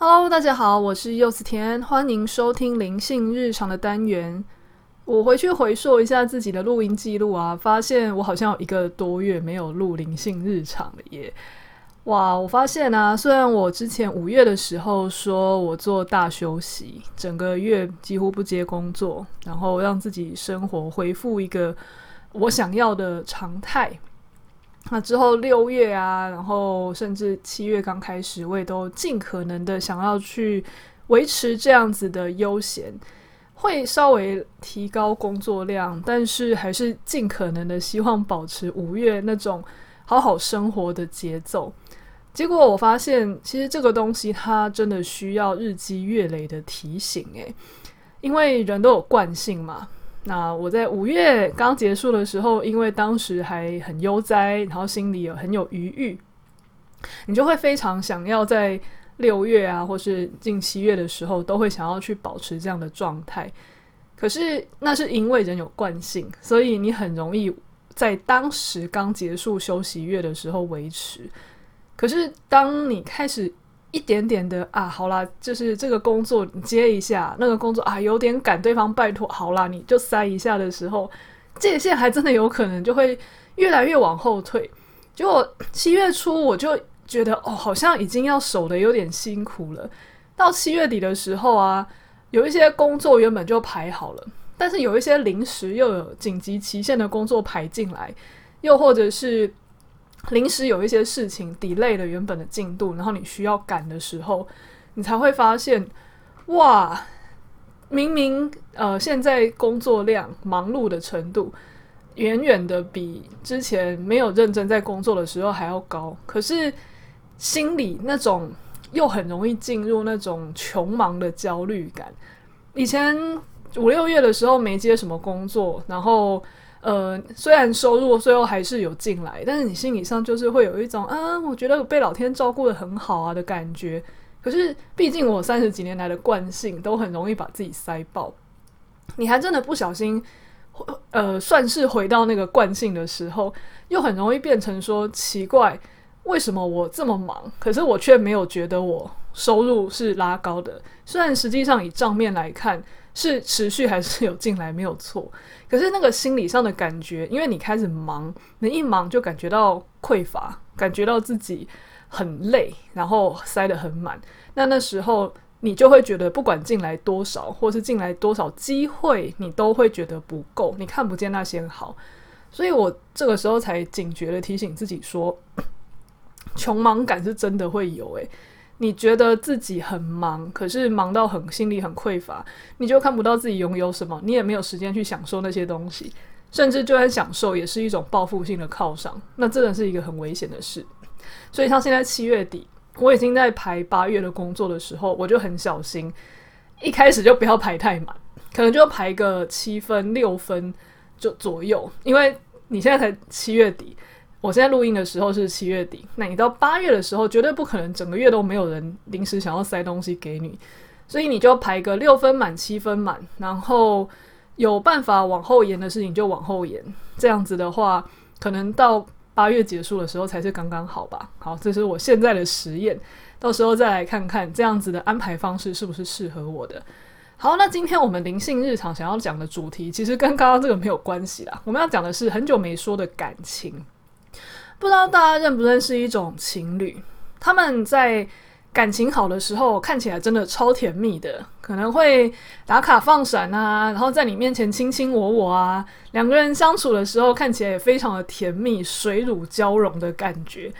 Hello，大家好，我是柚子甜，欢迎收听灵性日常的单元。我回去回溯一下自己的录音记录啊，发现我好像有一个多月没有录灵性日常了耶。哇，我发现啊，虽然我之前五月的时候说我做大休息，整个月几乎不接工作，然后让自己生活恢复一个我想要的常态。那之后六月啊，然后甚至七月刚开始，我也都尽可能的想要去维持这样子的悠闲，会稍微提高工作量，但是还是尽可能的希望保持五月那种好好生活的节奏。结果我发现，其实这个东西它真的需要日积月累的提醒，诶，因为人都有惯性嘛。那我在五月刚结束的时候，因为当时还很悠哉，然后心里有很有余裕，你就会非常想要在六月啊，或是近七月的时候，都会想要去保持这样的状态。可是那是因为人有惯性，所以你很容易在当时刚结束休息月的时候维持。可是当你开始一点点的啊，好啦，就是这个工作你接一下，那个工作啊有点赶，对方拜托，好啦，你就塞一下的时候，界限还真的有可能就会越来越往后退。结果七月初我就觉得哦，好像已经要守得有点辛苦了。到七月底的时候啊，有一些工作原本就排好了，但是有一些临时又有紧急期限的工作排进来，又或者是。临时有一些事情 delay 了原本的进度，然后你需要赶的时候，你才会发现，哇，明明呃现在工作量忙碌的程度远远的比之前没有认真在工作的时候还要高，可是心里那种又很容易进入那种穷忙的焦虑感。以前五六月的时候没接什么工作，然后。呃，虽然收入最后还是有进来，但是你心理上就是会有一种啊，我觉得被老天照顾得很好啊的感觉。可是，毕竟我三十几年来的惯性都很容易把自己塞爆。你还真的不小心，呃，算是回到那个惯性的时候，又很容易变成说奇怪，为什么我这么忙，可是我却没有觉得我收入是拉高的。虽然实际上以账面来看。是持续还是有进来没有错，可是那个心理上的感觉，因为你开始忙，你一忙就感觉到匮乏，感觉到自己很累，然后塞得很满。那那时候你就会觉得，不管进来多少，或是进来多少机会，你都会觉得不够，你看不见那些好。所以我这个时候才警觉地提醒自己说，穷忙感是真的会有诶、你觉得自己很忙，可是忙到很心里很匮乏，你就看不到自己拥有什么，你也没有时间去享受那些东西，甚至就算享受，也是一种报复性的犒赏，那真的是一个很危险的事。所以，像现在七月底，我已经在排八月的工作的时候，我就很小心，一开始就不要排太满，可能就排个七分、六分就左右，因为你现在才七月底。我现在录音的时候是七月底，那你到八月的时候，绝对不可能整个月都没有人临时想要塞东西给你，所以你就排个六分满、七分满，然后有办法往后延的事情就往后延。这样子的话，可能到八月结束的时候才是刚刚好吧。好，这是我现在的实验，到时候再来看看这样子的安排方式是不是适合我的。好，那今天我们灵性日常想要讲的主题，其实跟刚刚这个没有关系啦。我们要讲的是很久没说的感情。不知道大家认不认识一种情侣，他们在感情好的时候看起来真的超甜蜜的，可能会打卡放闪啊，然后在你面前卿卿我我啊，两个人相处的时候看起来也非常的甜蜜，水乳交融的感觉，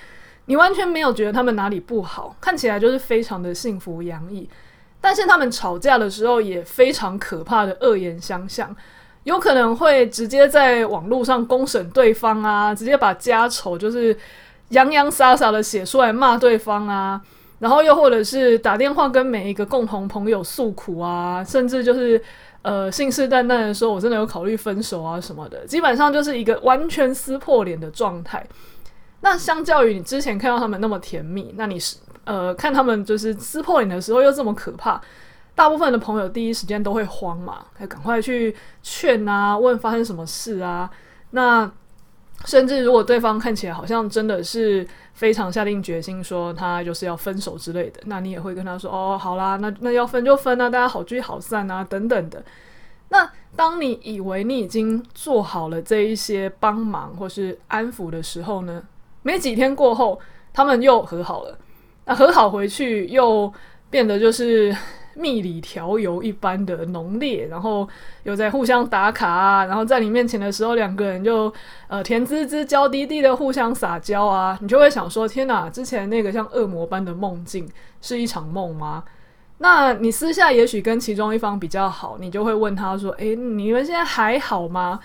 你完全没有觉得他们哪里不好，看起来就是非常的幸福洋溢。但是他们吵架的时候也非常可怕的恶言相向。有可能会直接在网络上公审对方啊，直接把家丑就是洋洋洒洒的写出来骂对方啊，然后又或者是打电话跟每一个共同朋友诉苦啊，甚至就是呃信誓旦旦的说，我真的有考虑分手啊什么的，基本上就是一个完全撕破脸的状态。那相较于你之前看到他们那么甜蜜，那你是呃看他们就是撕破脸的时候又这么可怕。大部分的朋友第一时间都会慌嘛，还赶快去劝啊，问发生什么事啊。那甚至如果对方看起来好像真的是非常下定决心说他就是要分手之类的，那你也会跟他说哦，好啦，那那要分就分啊，大家好聚好散啊，等等的。那当你以为你已经做好了这一些帮忙或是安抚的时候呢，没几天过后，他们又和好了。那和好回去又变得就是蜜里调油一般的浓烈，然后又在互相打卡啊，然后在你面前的时候，两个人就呃甜滋滋、娇滴滴的互相撒娇啊，你就会想说：天哪，之前那个像恶魔般的梦境是一场梦吗？那你私下也许跟其中一方比较好，你就会问他说：“诶，你们现在还好吗？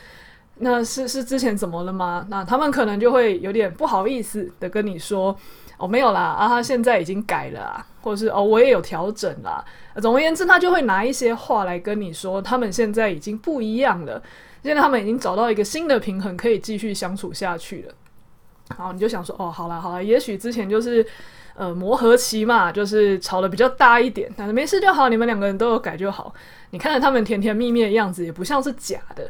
那是是之前怎么了吗？”那他们可能就会有点不好意思的跟你说。哦，没有啦，啊，他现在已经改了啊，或者是哦，我也有调整啦。总而言之，他就会拿一些话来跟你说，他们现在已经不一样了，现在他们已经找到一个新的平衡，可以继续相处下去了。然后你就想说，哦，好啦，好啦，也许之前就是呃磨合期嘛，就是吵得比较大一点，但是没事就好，你们两个人都有改就好。你看着他们甜甜蜜蜜的样子，也不像是假的。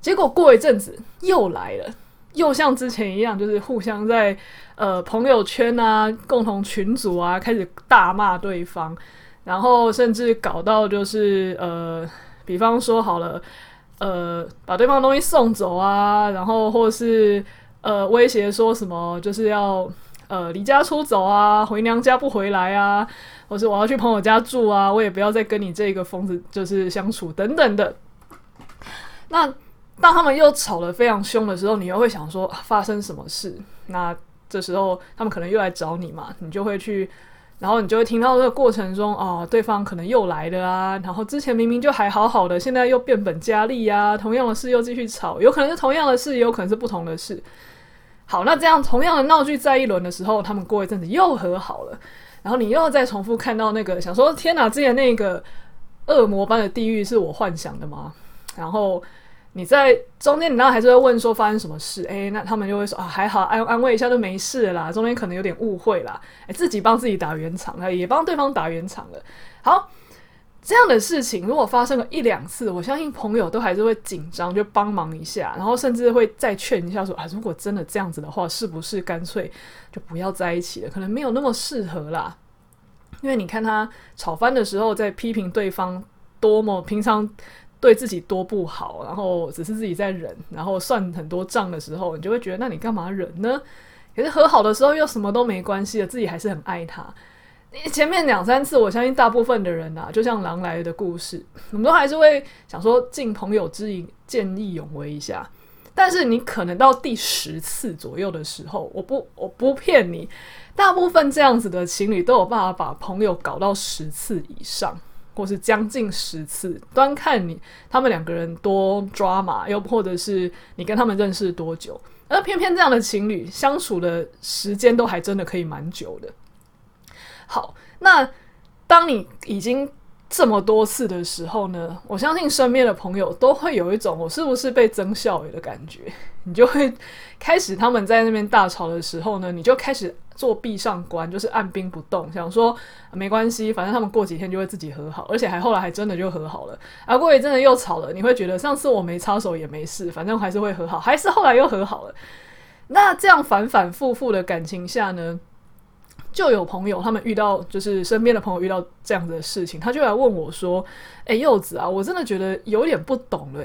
结果过一阵子又来了。又像之前一样，就是互相在呃朋友圈啊、共同群组啊开始大骂对方，然后甚至搞到就是呃，比方说好了，呃，把对方东西送走啊，然后或是呃威胁说什么就是要呃离家出走啊，回娘家不回来啊，或是我要去朋友家住啊，我也不要再跟你这个疯子就是相处等等的，那。当他们又吵得非常凶的时候，你又会想说，发生什么事？那这时候他们可能又来找你嘛，你就会去，然后你就会听到这个过程中，哦，对方可能又来了啊，然后之前明明就还好好的，现在又变本加厉啊，同样的事又继续吵，有可能是同样的事，也有可能是不同的事。好，那这样同样的闹剧在一轮的时候，他们过一阵子又和好了，然后你又再重复看到那个，想说天哪，之前那个恶魔般的地狱是我幻想的吗？然后。你在中间，你当然还是会问说发生什么事？诶，那他们就会说啊，还好，安安慰一下就没事啦。中间可能有点误会啦，诶，自己帮自己打圆场了，也帮对方打圆场了。好，这样的事情如果发生了一两次，我相信朋友都还是会紧张，就帮忙一下，然后甚至会再劝一下说啊，如果真的这样子的话，是不是干脆就不要在一起了？可能没有那么适合啦。因为你看他吵翻的时候，在批评对方多么平常。对自己多不好，然后只是自己在忍，然后算很多账的时候，你就会觉得，那你干嘛忍呢？可是和好的时候又什么都没关系了，自己还是很爱他。前面两三次，我相信大部分的人啊，就像狼来的故事，我们都还是会想说，敬朋友之谊，见义勇为一下。但是你可能到第十次左右的时候，我不我不骗你，大部分这样子的情侣都有办法把朋友搞到十次以上。或是将近十次，端看你他们两个人多抓马，又或者是你跟他们认识多久，而偏偏这样的情侣相处的时间都还真的可以蛮久的。好，那当你已经这么多次的时候呢，我相信身边的朋友都会有一种我是不是被曾孝伟的感觉，你就会开始他们在那边大吵的时候呢，你就开始。做壁上观，就是按兵不动，想说、没关系，反正他们过几天就会自己和好，而且还后来还真的就和好了。啊，过一阵子又吵了，你会觉得上次我没插手也没事，反正还是会和好，还是后来又和好了。那这样反反复复的感情下呢，就有朋友他们遇到，就是身边的朋友遇到这样子的事情，他就来问我说：“诶、柚子啊，我真的觉得有点不懂了、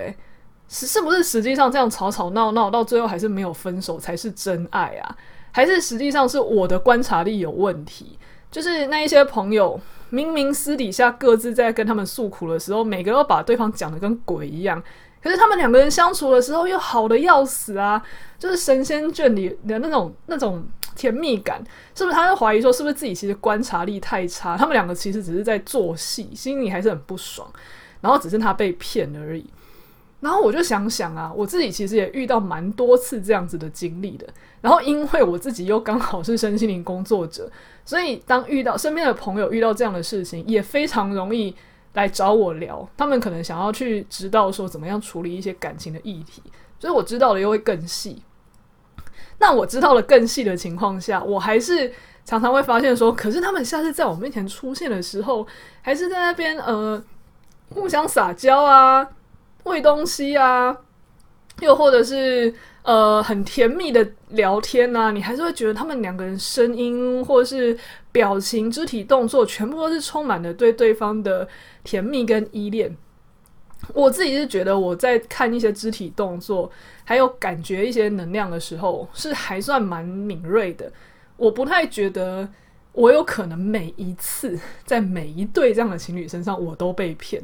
是是不是实际上这样吵吵闹闹到最后还是没有分手才是真爱啊？”还是实际上是我的观察力有问题，就是那一些朋友明明私底下各自在跟他们诉苦的时候，每个都把对方讲得跟鬼一样，可是他们两个人相处的时候又好的要死啊，就是神仙眷侣的那种那种甜蜜感，是不是？他就怀疑说，是不是自己其实观察力太差？他们两个其实只是在做戏，心里还是很不爽，然后只是他被骗而已。然后我就想想啊，我自己其实也遇到蛮多次这样子的经历的。然后因为我自己又刚好是身心灵工作者，所以当遇到身边的朋友遇到这样的事情，也非常容易来找我聊。他们可能想要去知道说怎么样处理一些感情的议题，所以我知道的又会更细。那我知道了更细的情况下，我还是常常会发现说，可是他们下次在我面前出现的时候，还是在那边呃互相撒娇啊。喂东西啊，又或者是呃很甜蜜的聊天啊，你还是会觉得他们两个人声音或是表情、肢体动作，全部都是充满了对对方的甜蜜跟依恋。我自己是觉得我在看一些肢体动作，还有感觉一些能量的时候，是还算蛮敏锐的。我不太觉得我有可能每一次在每一对这样的情侣身上我都被骗，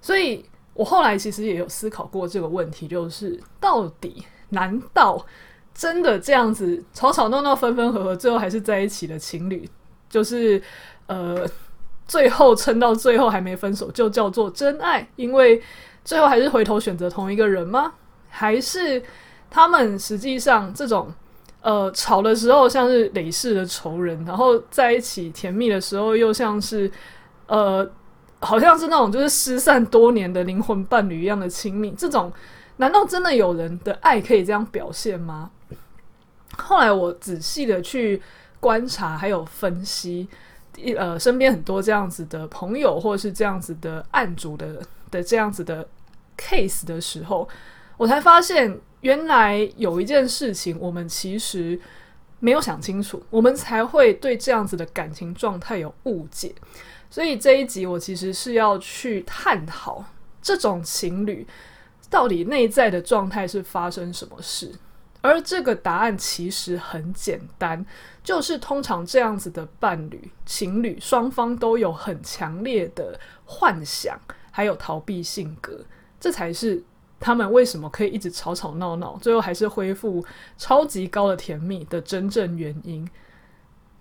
所以我后来其实也有思考过这个问题，就是到底难道真的这样子吵吵闹闹、分分合合，最后还是在一起的情侣，就是呃。最后撑到最后还没分手，就叫做真爱？因为最后还是回头选择同一个人吗？还是他们实际上这种呃吵的时候像是累世的仇人，然后在一起甜蜜的时候又像是呃好像是那种就是失散多年的灵魂伴侣一样的亲密？这种难道真的有人的爱可以这样表现吗？后来我仔细的去观察还有分析。一呃，身边很多这样子的朋友，或者是这样子的案主的的这样子的 case 的时候，我才发现，原来有一件事情我们其实没有想清楚，我们才会对这样子的感情状态有误解。所以这一集我其实是要去探讨这种情侣到底内在的状态是发生什么事。而这个答案其实很简单，就是通常这样子的伴侣、情侣双方都有很强烈的幻想，还有逃避性格，这才是他们为什么可以一直吵吵闹闹，最后还是恢复超级高的甜蜜的真正原因。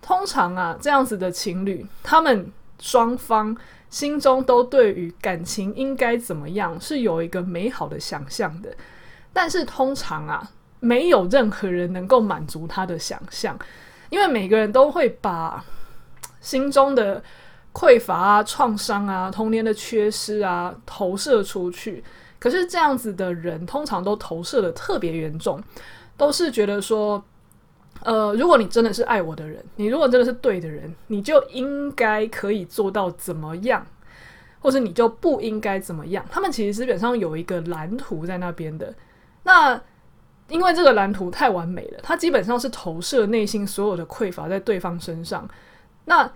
通常啊，这样子的情侣，他们双方心中都对于感情应该怎么样是有一个美好的想象的，但是通常啊。没有任何人能够满足他的想象，因为每个人都会把 心中的匮乏啊、创伤啊、童年的缺失啊投射出去。可是这样子的人通常都投射得特别严重，都是觉得说，呃，如果你真的是爱我的人，你如果真的是对的人，你就应该可以做到怎么样，或者你就不应该怎么样。他们其实基本上有一个蓝图在那边的，那。因为这个蓝图太完美了，他基本上是投射内心所有的匮乏在对方身上。那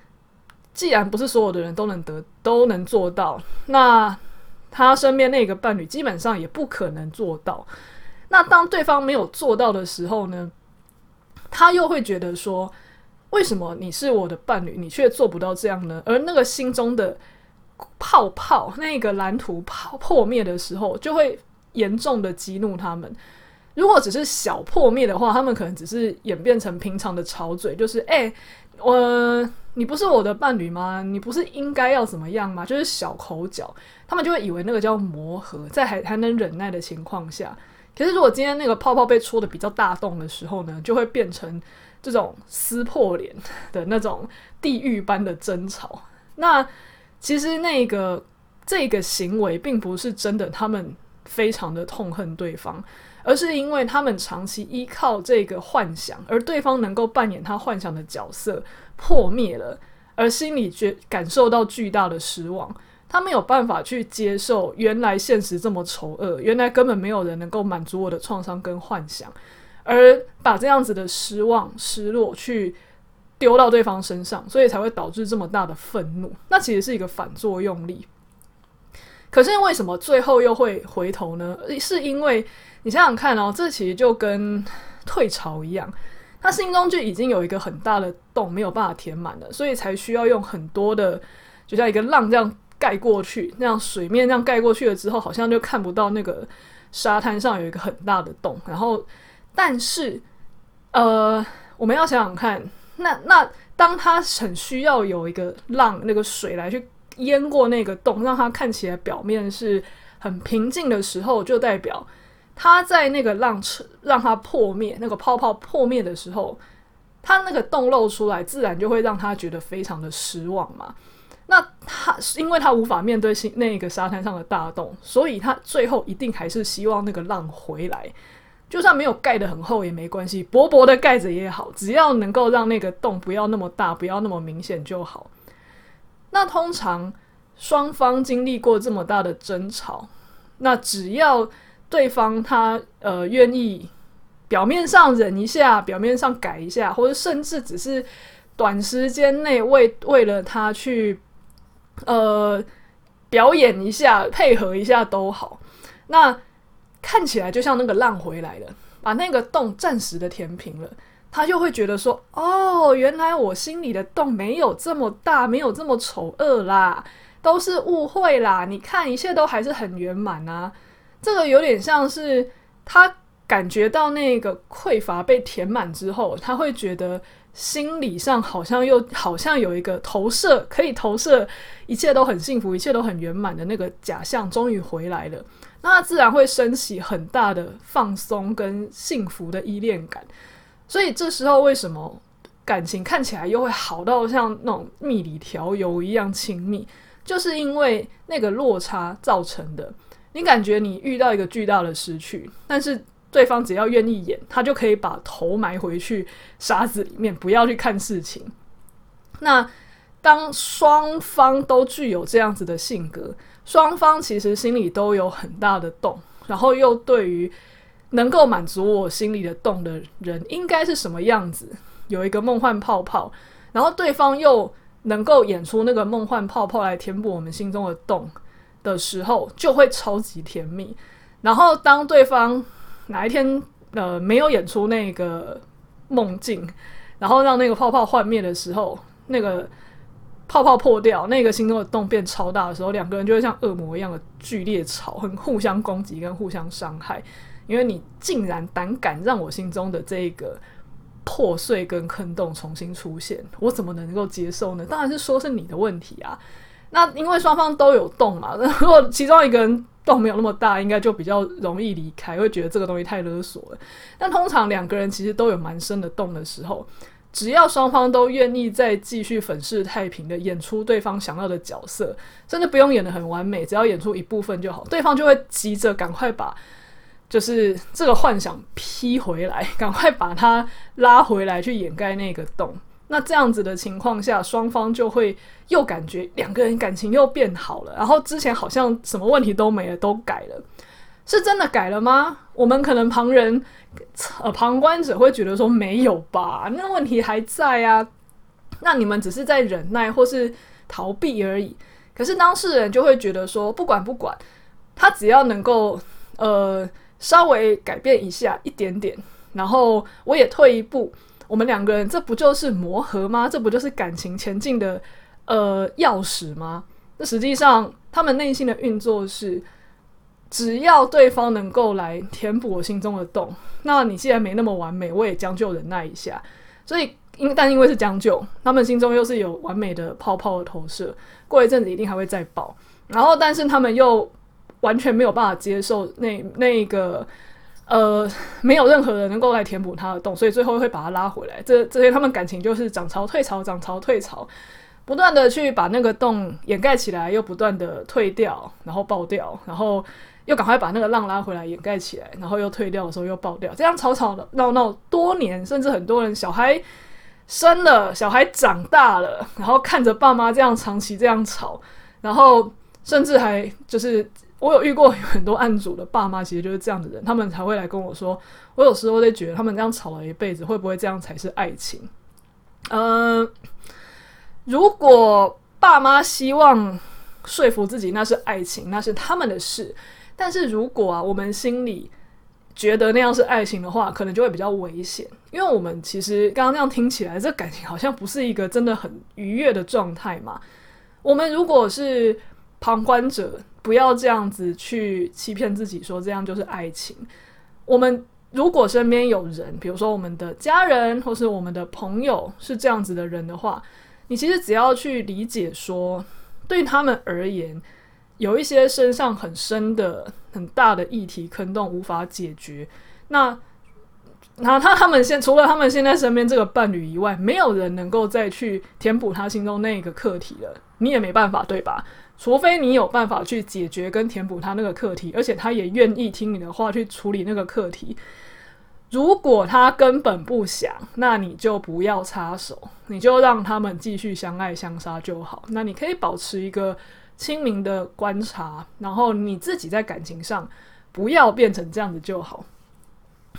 既然不是所有的人都能得都能做到，那他身边那个伴侣基本上也不可能做到。那当对方没有做到的时候呢，他又会觉得说：为什么你是我的伴侣，你却做不到这样呢？而那个心中的泡泡，那个蓝图泡破灭的时候，就会严重的激怒他们。如果只是小破灭的话，他们可能只是演变成平常的吵嘴，就是哎、我你不是我的伴侣吗？你不是应该要怎么样吗？就是小口角，他们就会以为那个叫磨合，在还还能忍耐的情况下。可是如果今天那个泡泡被戳得比较大洞的时候呢，就会变成这种撕破脸的那种地狱般的争吵。那其实那个这个行为并不是真的，他们非常的痛恨对方。而是因为他们长期依靠这个幻想，而对方能够扮演他幻想的角色破灭了，而心里觉感受到巨大的失望。他没有办法去接受原来现实这么丑恶，原来根本没有人能够满足我的创伤跟幻想，而把这样子的失望、失落去丢到对方身上，所以才会导致这么大的愤怒。那其实是一个反作用力。可是为什么最后又会回头呢？是因为你想想看哦，这其实就跟退潮一样，他心中就已经有一个很大的洞没有办法填满了，所以才需要用很多的，就像一个浪这样盖过去，那样水面这样盖过去了之后，好像就看不到那个沙滩上有一个很大的洞。然后，但是，呃，我们要想想看，那那当他很需要有一个浪，那个水来去。淹过那个洞，让它看起来表面是很平静的时候，就代表它在那个浪让它破灭，那个泡泡破灭的时候，它那个洞露出来，自然就会让他觉得非常的失望嘛。那他是因为他无法面对新那个沙滩上的大洞，所以他最后一定还是希望那个浪回来，就算没有盖得很厚也没关系，薄薄的盖着也好，只要能够让那个洞不要那么大，不要那么明显就好。那通常双方经历过这么大的争吵，那只要对方他呃愿意表面上忍一下，表面上改一下，或者甚至只是短时间内为为了他去呃表演一下，配合一下都好，那看起来就像那个浪回来了，把那个洞暂时的填平了。他就会觉得说：“哦，原来我心里的洞没有这么大，没有这么丑恶啦，都是误会啦。你看，一切都还是很圆满啊。这个有点像是他感觉到那个匮乏被填满之后，他会觉得心理上好像又好像有一个投射，可以投射一切都很幸福，一切都很圆满的那个假象终于回来了。那他自然会升起很大的放松跟幸福的依恋感。”所以这时候为什么感情看起来又会好到像那种蜜里调油一样亲密？就是因为那个落差造成的。你感觉你遇到一个巨大的失去，但是对方只要愿意演，他就可以把头埋回去沙子里面，不要去看事情。那当双方都具有这样子的性格，双方其实心里都有很大的洞，然后又对于。能够满足我心里的洞的人应该是什么样子？有一个梦幻泡泡，然后对方又能够演出那个梦幻泡泡来填补我们心中的洞的时候，就会超级甜蜜。然后当对方哪一天呃没有演出那个梦境，然后让那个泡泡幻灭的时候，那个泡泡破掉，那个心中的洞变超大的时候，两个人就会像恶魔一样的剧烈吵，很互相攻击跟互相伤害。因为你竟然胆敢让我心中的这个破碎跟坑洞重新出现，我怎么能够接受呢？当然是说是你的问题啊。那因为双方都有洞嘛，如果其中一个人洞没有那么大，应该就比较容易离开，会觉得这个东西太勒索了。但通常两个人其实都有蛮深的洞的时候，只要双方都愿意再继续粉饰太平的演出对方想要的角色，真的不用演得很完美，只要演出一部分就好，对方就会急着赶快把。就是这个幻想劈回来，赶快把它拉回来，去掩盖那个洞。那这样子的情况下，双方就会又感觉两个人感情又变好了。然后之前好像什么问题都没了，都改了，是真的改了吗？我们可能旁人呃旁观者会觉得说没有吧，那问题还在啊。那你们只是在忍耐或是逃避而已。可是当事人就会觉得说，不管不管，他只要能够呃。稍微改变一下一点点，然后我也退一步，我们两个人这不就是磨合吗？这不就是感情前进的呃钥匙吗？那实际上他们内心的运作是，只要对方能够来填补我心中的洞，那你既然没那么完美，我也将就忍耐一下。所以因但因为是将就，他们心中又是有完美的泡泡的投射，过一阵子一定还会再爆。然后但是他们又。完全没有办法接受那那个呃，没有任何人能够来填补他的洞，所以最后会把他拉回来。这这些他们感情就是涨潮退潮，涨潮退潮，不断的去把那个洞掩盖起来，又不断的退掉，然后爆掉，然后又赶快把那个浪拉回来掩盖起来，然后又退掉的时候又爆掉，这样吵吵闹闹多年，甚至很多人小孩生了，小孩长大了，然后看着爸妈这样长期这样吵，然后甚至还就是。我有遇过很多案主的爸妈，其实就是这样的人，他们才会来跟我说。我有时候在觉得，他们这样吵了一辈子，会不会这样才是爱情？嗯、呃，如果爸妈希望说服自己那是爱情，那是他们的事。但是如果啊，我们心里觉得那样是爱情的话，可能就会比较危险，因为我们其实刚刚那样听起来，这感情好像不是一个真的很愉悦的状态嘛。我们如果是旁观者。不要这样子去欺骗自己，说这样就是爱情。我们如果身边有人，比如说我们的家人或是我们的朋友是这样子的人的话，你其实只要去理解说，对他们而言，有一些身上很深的、很大的议题坑洞无法解决。那那他他们现除了他们现在身边这个伴侣以外，没有人能够再去填补他心中那个课题了。你也没办法，对吧？除非你有办法去解决跟填补他那个课题，而且他也愿意听你的话去处理那个课题。如果他根本不想，那你就不要插手，你就让他们继续相爱相杀就好。那你可以保持一个清明的观察，然后你自己在感情上不要变成这样子就好。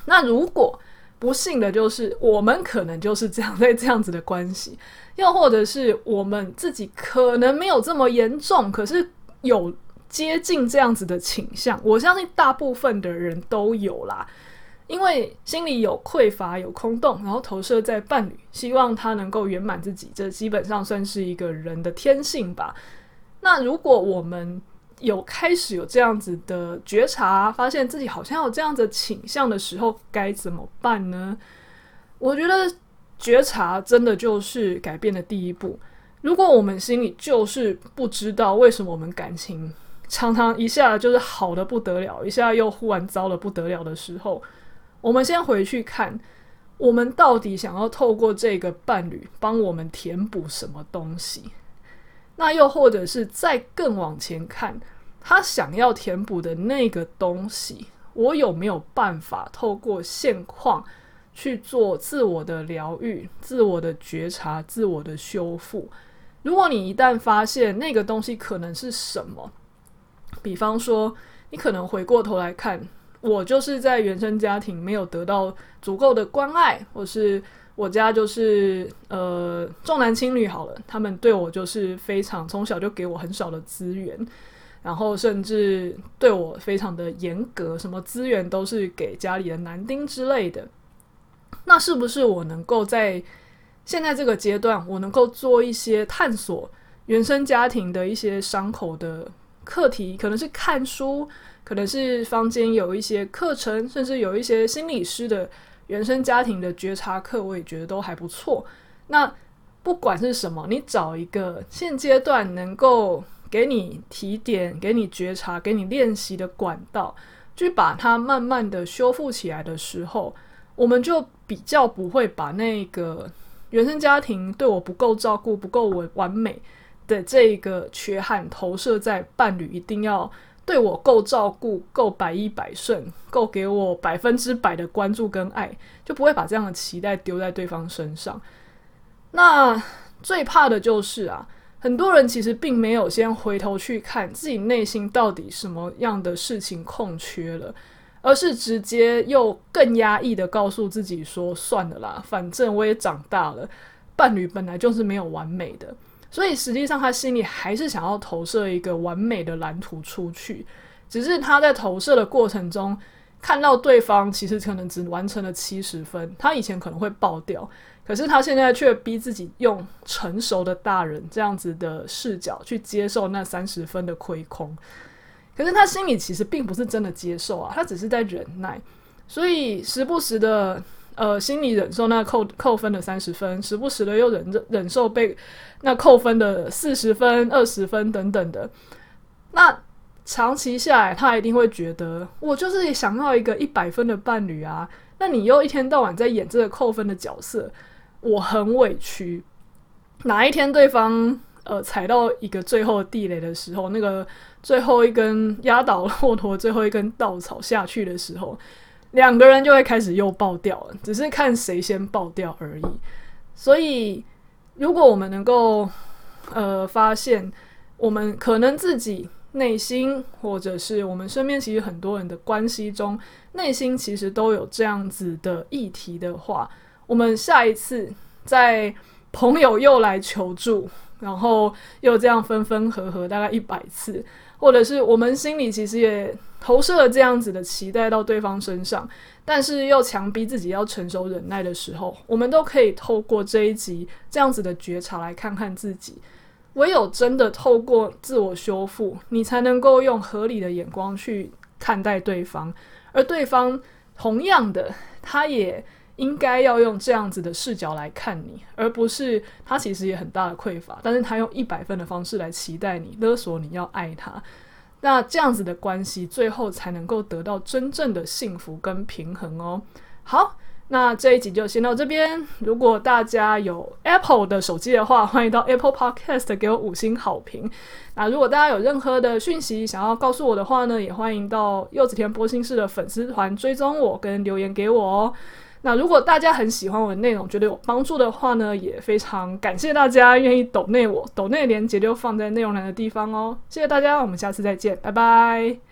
那如果不幸的就是我们可能就是这样 在这样子的关系，又或者是我们自己可能没有这么严重，可是有接近这样子的倾向。我相信大部分的人都有啦，因为心里有匮乏、有空洞，然后投射在伴侣，希望他能够圆满自己，这基本上算是一个人的天性吧。那如果我们有开始有这样子的觉察，发现自己好像有这样子倾向的时候，该怎么办呢？我觉得觉察真的就是改变的第一步。如果我们心里就是不知道为什么我们感情常常一下就是好的不得了，一下又忽然糟的不得了的时候，我们先回去看，我们到底想要透过这个伴侣帮我们填补什么东西。那又或者是再更往前看，他想要填补的那个东西，我有没有办法透过现况去做自我的疗愈、自我的觉察、自我的修复？如果你一旦发现那个东西可能是什么，比方说，你可能回过头来看，我就是在原生家庭没有得到足够的关爱，或是。我家就是呃重男轻女好了，他们对我就是非常从小就给我很少的资源，然后甚至对我非常的严格，什么资源都是给家里的男丁之类的。那是不是我能够在现在这个阶段，我能够做一些探索原生家庭的一些伤口的课题？可能是看书，可能是坊间有一些课程，甚至有一些心理师的。原生家庭的觉察课，我也觉得都还不错。那不管是什么，你找一个现阶段能够给你提点、给你觉察、给你练习的管道，去把它慢慢的修复起来的时候，我们就比较不会把那个原生家庭对我不够照顾、不够完完美的这个缺憾投射在伴侣一定要。对我够照顾，够百依百顺，够给我百分之百的关注跟爱，就不会把这样的期待丢在对方身上。那最怕的就是啊，很多人其实并没有先回头去看自己内心到底什么样的事情空缺了，而是直接又更压抑的告诉自己说：“算了啦，反正我也长大了，伴侣本来就是没有完美的。”所以实际上，他心里还是想要投射一个完美的蓝图出去，只是他在投射的过程中，看到对方其实可能只完成了七十分，他以前可能会爆掉，可是他现在却逼自己用成熟的大人这样子的视角去接受那三十分的亏空，可是他心里其实并不是真的接受啊，他只是在忍耐，所以时不时的。呃，心里忍受那扣扣分的三十分，时不时的又忍忍受被那扣分的四十分、二十分等等的。那长期下来，他一定会觉得，我就是想要一个一百分的伴侣啊。那你又一天到晚在演这个扣分的角色，我很委屈。哪一天对方呃踩到一个最后地雷的时候，那个最后一根压倒骆驼最后一根稻草下去的时候。两个人就会开始又爆掉了，只是看谁先爆掉而已。所以，如果我们能够呃发现，我们可能自己内心，或者是我们身边，其实很多人的关系中，内心其实都有这样子的议题的话，我们下一次在朋友又来求助，然后又这样分分合合，大概一百次，或者是我们心里其实也。投射了这样子的期待到对方身上，但是又强逼自己要成熟忍耐的时候，我们都可以透过这一集这样子的觉察来看看自己。唯有真的透过自我修复，你才能够用合理的眼光去看待对方，而对方同样的，他也应该要用这样子的视角来看你，而不是他其实也很大的匮乏，但是他用一百分的方式来期待你，勒索你要爱他。那这样子的关系，最后才能够得到真正的幸福跟平衡哦。好，那这一集就先到这边。如果大家有 Apple 的手机的话，欢迎到 Apple Podcast 给我五星好评。那如果大家有任何的讯息想要告诉我的话呢，也欢迎到柚子甜剥心事的粉丝团追踪我，跟留言给我哦。那如果大家很喜欢我的内容，觉得有帮助的话呢，也非常感谢大家愿意抖内我，抖内连接就放在内容栏的地方哦。谢谢大家，我们下次再见，拜拜。